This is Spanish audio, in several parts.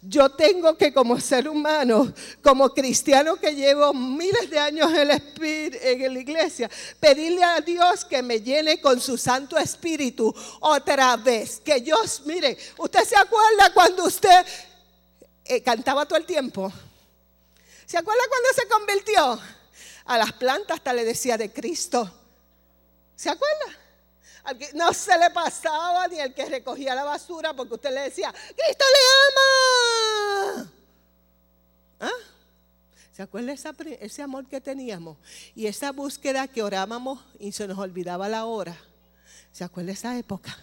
Yo tengo que como ser humano, como cristiano que llevo miles de años en, en la iglesia, pedirle a Dios que me llene con su Santo Espíritu otra vez. Que Dios, mire, usted se acuerda cuando usted eh, cantaba todo el tiempo. ¿Se acuerda cuando se convirtió? A las plantas hasta le decía de Cristo. ¿Se acuerda? No se le pasaba ni el que recogía la basura porque usted le decía, Cristo le ama. ¿Ah? ¿Se acuerda ese amor que teníamos? Y esa búsqueda que orábamos y se nos olvidaba la hora. ¿Se acuerda esa época?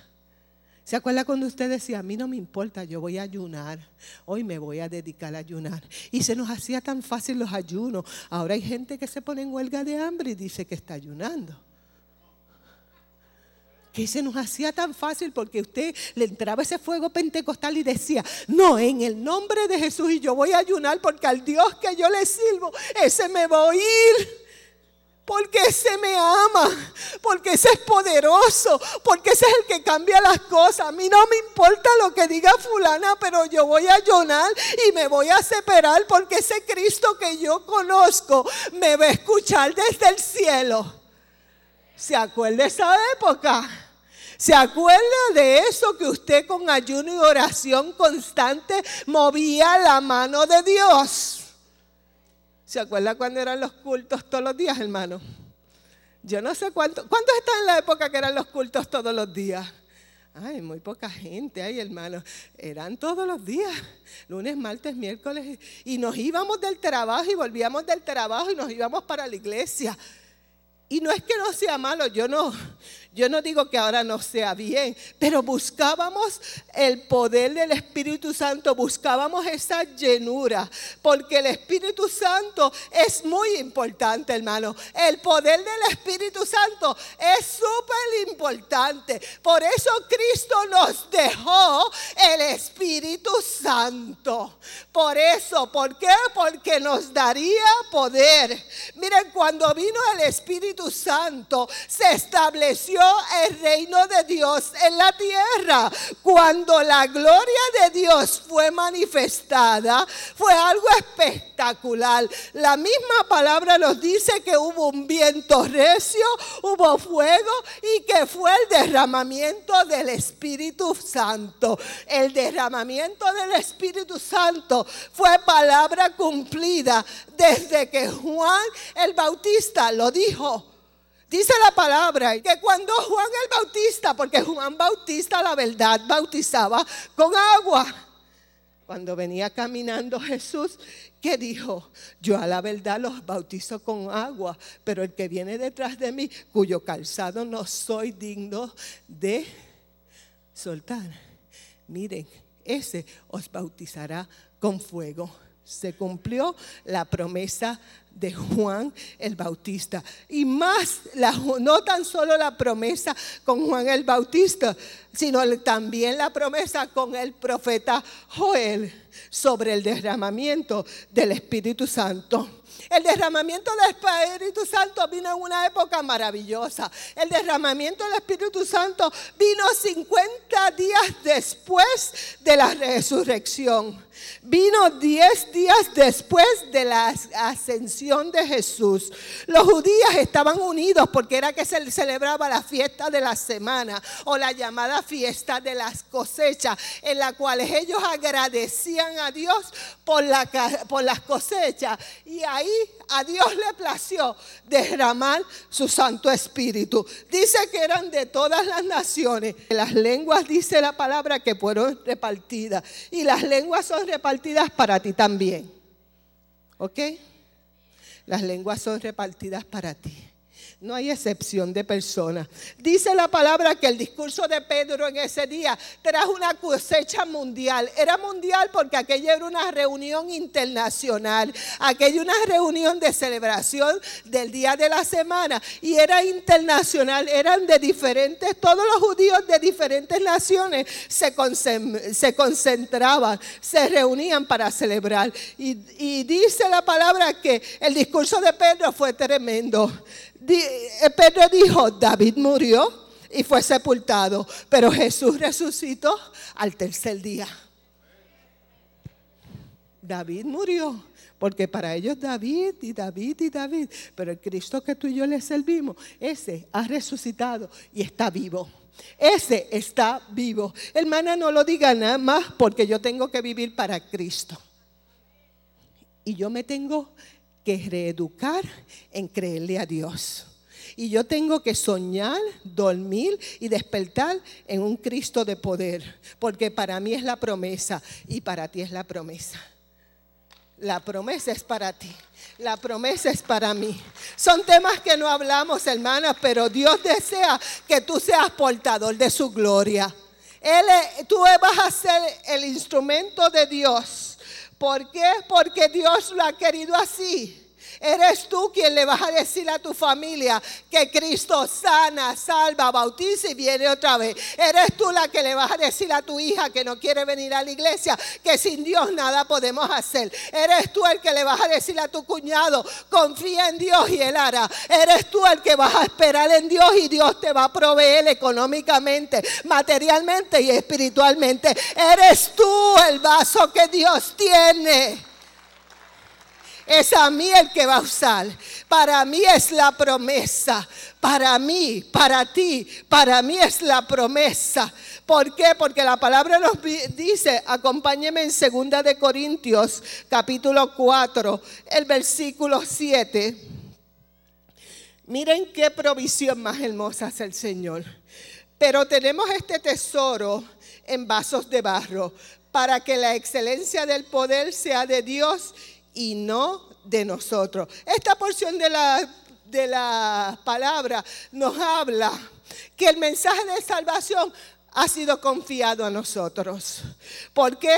¿Se acuerda cuando usted decía, a mí no me importa, yo voy a ayunar, hoy me voy a dedicar a ayunar? Y se nos hacía tan fácil los ayunos. Ahora hay gente que se pone en huelga de hambre y dice que está ayunando que se nos hacía tan fácil porque usted le entraba ese fuego pentecostal y decía, no, en el nombre de Jesús y yo voy a ayunar porque al Dios que yo le sirvo, ese me va a oír. Porque ese me ama, porque ese es poderoso, porque ese es el que cambia las cosas. A mí no me importa lo que diga fulana, pero yo voy a ayunar y me voy a separar porque ese Cristo que yo conozco me va a escuchar desde el cielo. ¿Se acuerda esa época? ¿Se acuerda de eso que usted con ayuno y oración constante movía la mano de Dios? ¿Se acuerda cuando eran los cultos todos los días, hermano? Yo no sé cuánto. ¿Cuántos están en la época que eran los cultos todos los días? Ay, muy poca gente, ay, hermano. Eran todos los días, lunes, martes, miércoles. Y nos íbamos del trabajo y volvíamos del trabajo y nos íbamos para la iglesia. Y no es que no sea malo, yo no, yo no digo que ahora no sea bien, pero buscábamos el poder del Espíritu Santo, buscábamos esa llenura, porque el Espíritu Santo es muy importante, hermano. El poder del Espíritu Santo es súper importante. Por eso Cristo nos dejó el Espíritu Santo. Por eso, ¿por qué? Porque nos daría poder. Miren, cuando vino el Espíritu Santo, se estableció el reino de Dios en la tierra. Cuando la gloria de Dios fue manifestada, fue algo espectacular. La misma palabra nos dice que hubo un viento recio, hubo fuego y que fue el derramamiento del Espíritu Santo. El derramamiento del Espíritu Santo fue palabra cumplida desde que Juan el Bautista lo dijo Dice la palabra que cuando Juan el Bautista, porque Juan Bautista la verdad bautizaba con agua, cuando venía caminando Jesús, que dijo, yo a la verdad los bautizo con agua, pero el que viene detrás de mí, cuyo calzado no soy digno de soltar, miren, ese os bautizará con fuego. Se cumplió la promesa de Juan el Bautista. Y más, no tan solo la promesa con Juan el Bautista, sino también la promesa con el profeta Joel sobre el derramamiento del Espíritu Santo. El derramamiento del Espíritu Santo vino en una época maravillosa. El derramamiento del Espíritu Santo vino 50 días después de la resurrección. Vino 10 días después de la ascensión de Jesús. Los judíos estaban unidos porque era que se celebraba la fiesta de la semana o la llamada fiesta de las cosechas, en la cual ellos agradecían a Dios por, la, por las cosechas. Y ahí a Dios le plació derramar su Santo Espíritu. Dice que eran de todas las naciones. Las lenguas, dice la palabra, que fueron repartidas. Y las lenguas son repartidas para ti también. ¿Ok? Las lenguas son repartidas para ti. No hay excepción de persona. Dice la palabra que el discurso de Pedro en ese día trajo una cosecha mundial. Era mundial porque aquella era una reunión internacional. Aquella una reunión de celebración del día de la semana. Y era internacional. Eran de diferentes, todos los judíos de diferentes naciones se, concentraban, se reunían para celebrar. Y dice la palabra que el discurso de Pedro fue tremendo. Pedro dijo, David murió y fue sepultado, pero Jesús resucitó al tercer día. David murió, porque para ellos David y David y David, pero el Cristo que tú y yo le servimos, ese ha resucitado y está vivo. Ese está vivo. Hermana, no lo diga nada más porque yo tengo que vivir para Cristo. Y yo me tengo que reeducar en creerle a Dios. Y yo tengo que soñar, dormir y despertar en un Cristo de poder, porque para mí es la promesa y para ti es la promesa. La promesa es para ti. La promesa es para mí. Son temas que no hablamos, hermanas, pero Dios desea que tú seas portador de su gloria. Él, tú vas a ser el instrumento de Dios. ¿Por qué? Porque Dios lo ha querido así. Eres tú quien le vas a decir a tu familia que Cristo sana, salva, bautiza y viene otra vez. Eres tú la que le vas a decir a tu hija que no quiere venir a la iglesia que sin Dios nada podemos hacer. Eres tú el que le vas a decir a tu cuñado, confía en Dios y él hará. Eres tú el que vas a esperar en Dios y Dios te va a proveer económicamente, materialmente y espiritualmente. Eres tú el vaso que Dios tiene. Es a mí el que va a usar. Para mí es la promesa. Para mí, para ti, para mí es la promesa. ¿Por qué? Porque la palabra nos dice, acompáñeme en 2 de Corintios, capítulo 4, el versículo 7. Miren qué provisión más hermosa hace el Señor. Pero tenemos este tesoro en vasos de barro para que la excelencia del poder sea de Dios y no de nosotros. Esta porción de la, de la palabra nos habla que el mensaje de salvación ha sido confiado a nosotros. ¿Por qué?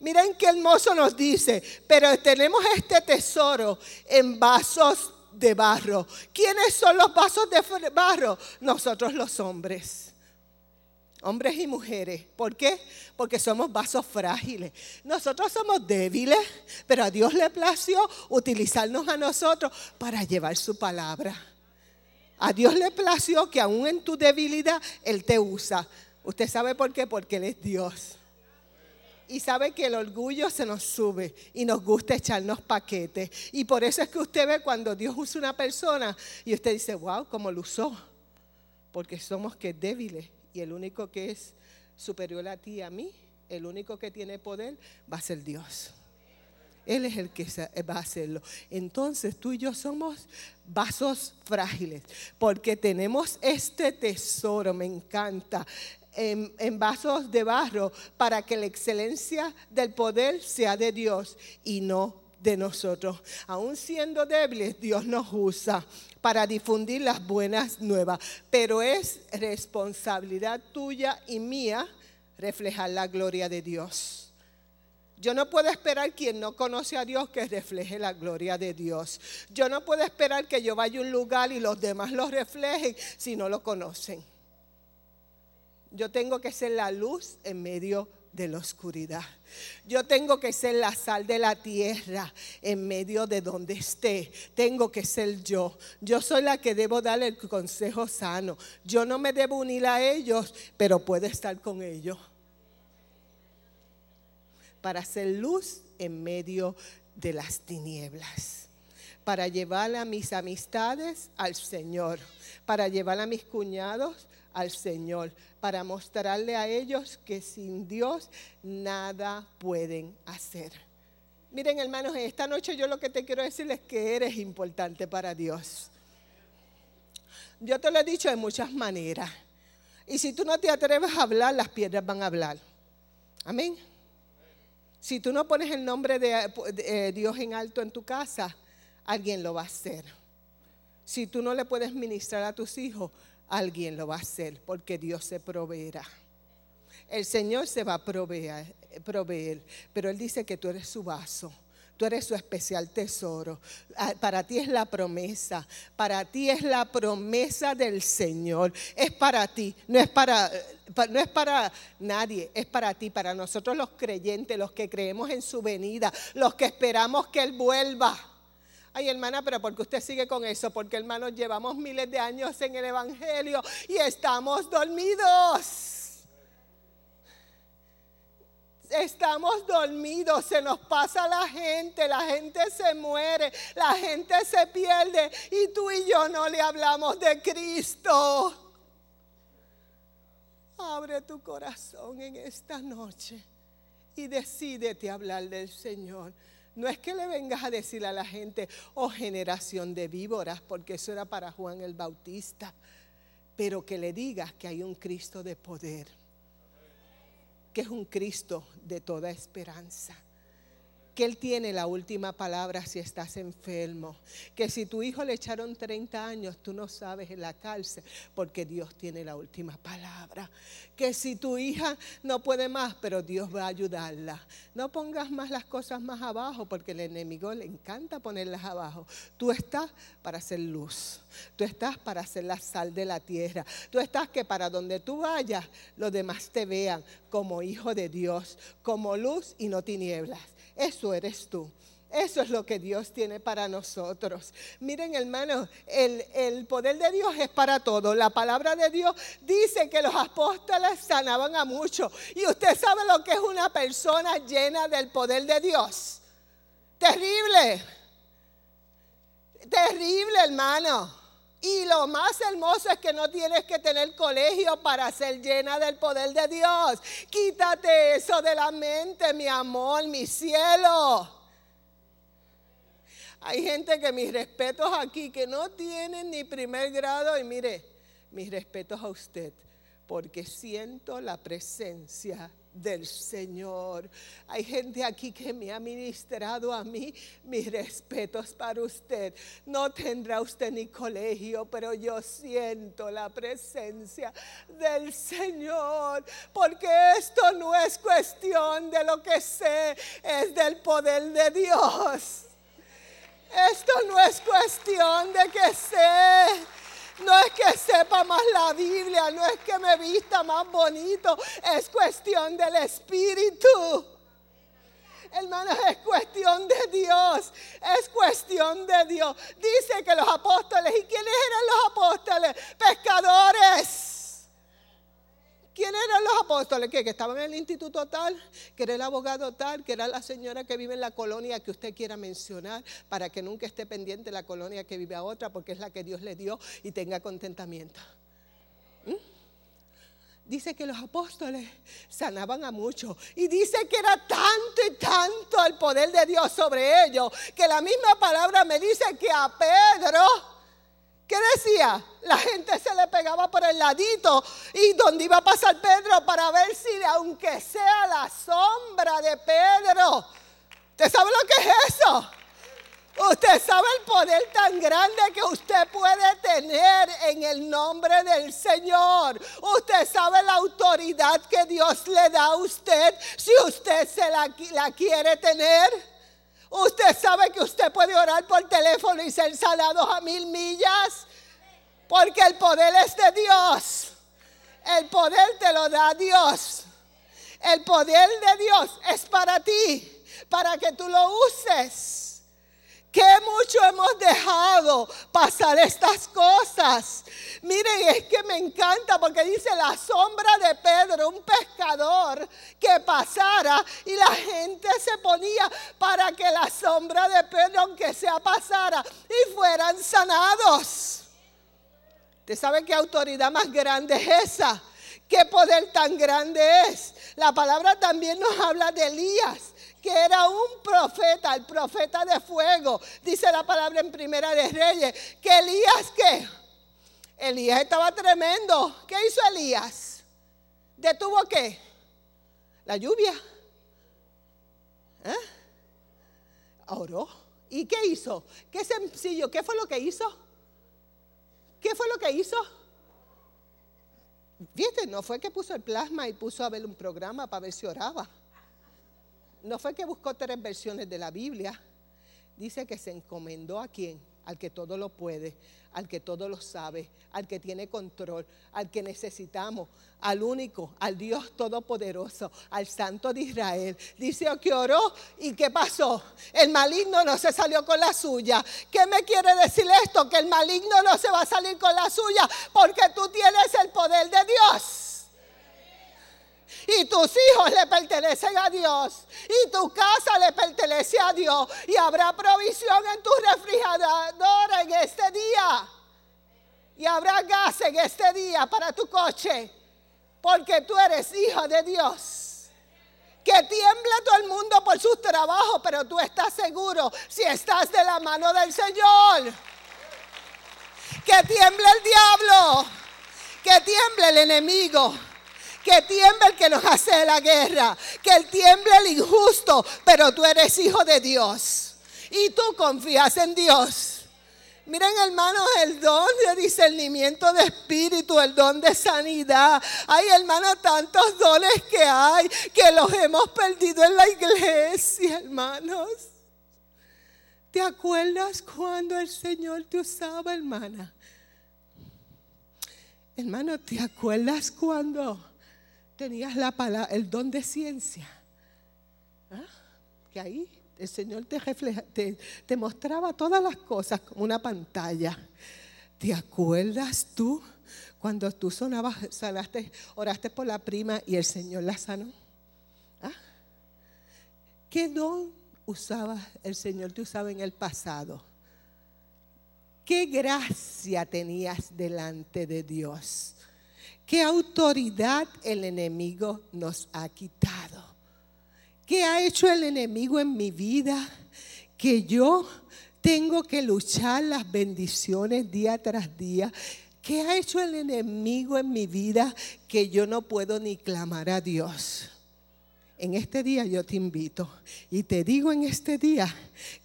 Miren qué hermoso nos dice, pero tenemos este tesoro en vasos de barro. ¿Quiénes son los vasos de barro? Nosotros los hombres hombres y mujeres. ¿Por qué? Porque somos vasos frágiles. Nosotros somos débiles, pero a Dios le plació utilizarnos a nosotros para llevar su palabra. A Dios le plació que aún en tu debilidad Él te usa. ¿Usted sabe por qué? Porque Él es Dios. Y sabe que el orgullo se nos sube y nos gusta echarnos paquetes. Y por eso es que usted ve cuando Dios usa una persona y usted dice, wow, ¿cómo lo usó? Porque somos que débiles y el único que es superior a ti y a mí, el único que tiene poder, va a ser Dios. Él es el que va a hacerlo. Entonces tú y yo somos vasos frágiles, porque tenemos este tesoro, me encanta, en, en, vasos de barro, para que la excelencia del poder sea de Dios y no de nosotros. Aún siendo débiles, Dios nos usa para difundir las buenas nuevas, pero es responsabilidad tuya y mía reflejar la gloria de Dios. Yo no puedo esperar quien no conoce a Dios que refleje la gloria de Dios. Yo no puedo esperar que yo vaya a un lugar y los demás lo reflejen si no lo conocen. Yo tengo que ser la luz en medio de la oscuridad. Yo tengo que ser la sal de la tierra en medio de donde esté. Tengo que ser yo. Yo soy la que debo darle el consejo sano. Yo no me debo unir a ellos, pero puedo estar con ellos. Para hacer luz en medio de las tinieblas. Para llevar a mis amistades al Señor. Para llevar a mis cuñados al Señor para mostrarle a ellos que sin Dios nada pueden hacer. Miren hermanos, esta noche yo lo que te quiero decir es que eres importante para Dios. Yo te lo he dicho de muchas maneras. Y si tú no te atreves a hablar, las piedras van a hablar. Amén. Si tú no pones el nombre de, de Dios en alto en tu casa, alguien lo va a hacer. Si tú no le puedes ministrar a tus hijos, alguien lo va a hacer porque Dios se proveerá. El Señor se va a proveer, proveer, pero Él dice que tú eres su vaso. Tú eres su especial tesoro. Ah, para ti es la promesa. Para ti es la promesa del Señor. Es para ti. No es para, no es para nadie. Es para ti. Para nosotros los creyentes, los que creemos en su venida. Los que esperamos que Él vuelva. Ay, hermana, pero porque usted sigue con eso? Porque hermanos, llevamos miles de años en el Evangelio y estamos dormidos. Estamos dormidos, se nos pasa la gente, la gente se muere, la gente se pierde y tú y yo no le hablamos de Cristo. Abre tu corazón en esta noche y decídete hablar del Señor. No es que le vengas a decir a la gente, oh generación de víboras, porque eso era para Juan el Bautista, pero que le digas que hay un Cristo de poder que es un Cristo de toda esperanza que Él tiene la última palabra si estás enfermo. Que si tu hijo le echaron 30 años, tú no sabes en la cárcel, porque Dios tiene la última palabra. Que si tu hija no puede más, pero Dios va a ayudarla. No pongas más las cosas más abajo, porque el enemigo le encanta ponerlas abajo. Tú estás para hacer luz. Tú estás para hacer la sal de la tierra. Tú estás que para donde tú vayas, los demás te vean como hijo de Dios, como luz y no tinieblas. Eso eres tú. Eso es lo que Dios tiene para nosotros. Miren, hermanos, el, el, poder de Dios es para todo. La palabra de Dios dice que los apóstoles sanaban a muchos. Y usted sabe lo que es una persona llena del poder de Dios. Terrible. Terrible, hermano. Y lo más hermoso es que no tienes que tener colegio para ser llena del poder de Dios. Quítate eso de la mente, mi amor, mi cielo. Hay gente que mis respetos aquí, que no tienen ni primer grado. Y mire, mis respetos a usted, porque siento la presencia del Señor. Hay gente aquí que me ha ministrado a mí. Mis respetos para usted. No tendrá usted ni colegio, pero yo siento la presencia del Señor. Porque esto no es cuestión de lo que sé, es del poder de Dios. Esto no es cuestión de que sé no es que sepa más la Biblia, no es que me vista más bonito, es cuestión del Espíritu. Hermanos, es cuestión de Dios, es cuestión de Dios. Dice que los apóstoles, ¿y quiénes eran los apóstoles? Pescadores. ¿Quiénes eran apóstoles? ¿Que, que estaban en el instituto tal, que era el abogado tal, que era la señora que vive en la colonia que usted quiera mencionar, para que nunca esté pendiente la colonia que vive a otra, porque es la que Dios le dio y tenga contentamiento. ¿Mm? Dice que los apóstoles sanaban a muchos. Y dice que era tanto y tanto el poder de Dios sobre ellos, que la misma palabra me dice que a Pedro ¿Qué decía? La gente se le pegaba por el ladito y donde iba a pasar Pedro para ver si, aunque sea la sombra de Pedro, ¿usted sabe lo que es eso? Usted sabe el poder tan grande que usted puede tener en el nombre del Señor. Usted sabe la autoridad que Dios le da a usted si usted se la, la quiere tener. Usted sabe que usted puede orar por teléfono y ser salados a mil millas. Porque el poder es de Dios. El poder te lo da Dios. El poder de Dios es para ti, para que tú lo uses que hemos dejado pasar estas cosas. Miren, es que me encanta porque dice la sombra de Pedro, un pescador que pasara y la gente se ponía para que la sombra de Pedro, aunque sea pasara, y fueran sanados. ¿Usted sabe qué autoridad más grande es esa? ¿Qué poder tan grande es? La palabra también nos habla de Elías que era un profeta, el profeta de fuego. Dice la palabra en Primera de Reyes, que Elías qué? Elías estaba tremendo. ¿Qué hizo Elías? ¿Detuvo qué? La lluvia. ¿Eh? Oró. ¿Y qué hizo? Qué sencillo. ¿Qué fue lo que hizo? ¿Qué fue lo que hizo? Fíjate, no fue que puso el plasma y puso a ver un programa para ver si oraba. No fue que buscó tres versiones de la Biblia. Dice que se encomendó a quién? Al que todo lo puede, al que todo lo sabe, al que tiene control, al que necesitamos, al único, al Dios todopoderoso, al Santo de Israel. Dice que oró y ¿qué pasó? El maligno no se salió con la suya. ¿Qué me quiere decir esto? Que el maligno no se va a salir con la suya porque tú tienes el poder de Dios y tus hijos le pertenecen a Dios. Y tu casa le pertenece a Dios. Y habrá provisión en tu refrigerador en este día. Y habrá gas en este día para tu coche. Porque tú eres hijo de Dios. Que tiembla todo el mundo por sus trabajos, pero tú estás seguro si estás de la mano del Señor. Que tiemble el diablo, que tiemble el enemigo que tiemble el que nos hace la guerra, que tiemble el injusto, pero tú eres hijo de Dios y tú confías en Dios. Miren hermanos, el don de discernimiento de espíritu, el don de sanidad. Hay hermanos tantos dones que hay que los hemos perdido en la iglesia, hermanos. ¿Te acuerdas cuando el Señor te usaba, hermana? Hermano, ¿te acuerdas cuando tenías la palabra, el don de ciencia. ¿Ah? Que ahí el Señor te, refleja, te, mostraba todas las cosas como una pantalla. ¿Te acuerdas tú cuando tú sonabas, sanaste, oraste por la prima y el Señor la sanó? ¿Ah? ¿Qué don usaba el Señor te usaba en el pasado? ¿Qué gracia tenías delante de Dios? ¿Qué autoridad el enemigo nos ha quitado? ¿Qué ha hecho el enemigo en mi vida? Que yo tengo que luchar las bendiciones día tras día. ¿Qué ha hecho el enemigo en mi vida que yo no puedo ni clamar a Dios? En este día yo te invito y te digo en este día,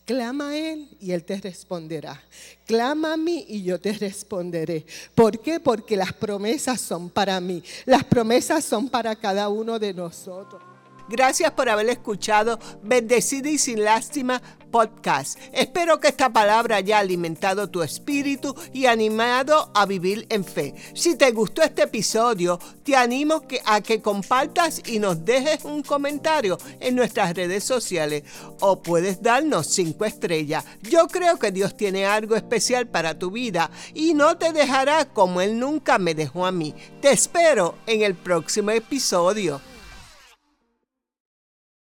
clama a Él y Él te responderá. Clama a mí y yo te responderé. ¿Por qué? Porque las promesas son para mí. Las promesas son para cada uno de nosotros. Gracias por haber escuchado Bendecida y sin lástima podcast. Espero que esta palabra haya alimentado tu espíritu y animado a vivir en fe. Si te gustó este episodio, te animo a que compartas y nos dejes un comentario en nuestras redes sociales o puedes darnos cinco estrellas. Yo creo que Dios tiene algo especial para tu vida y no te dejará como Él nunca me dejó a mí. Te espero en el próximo episodio.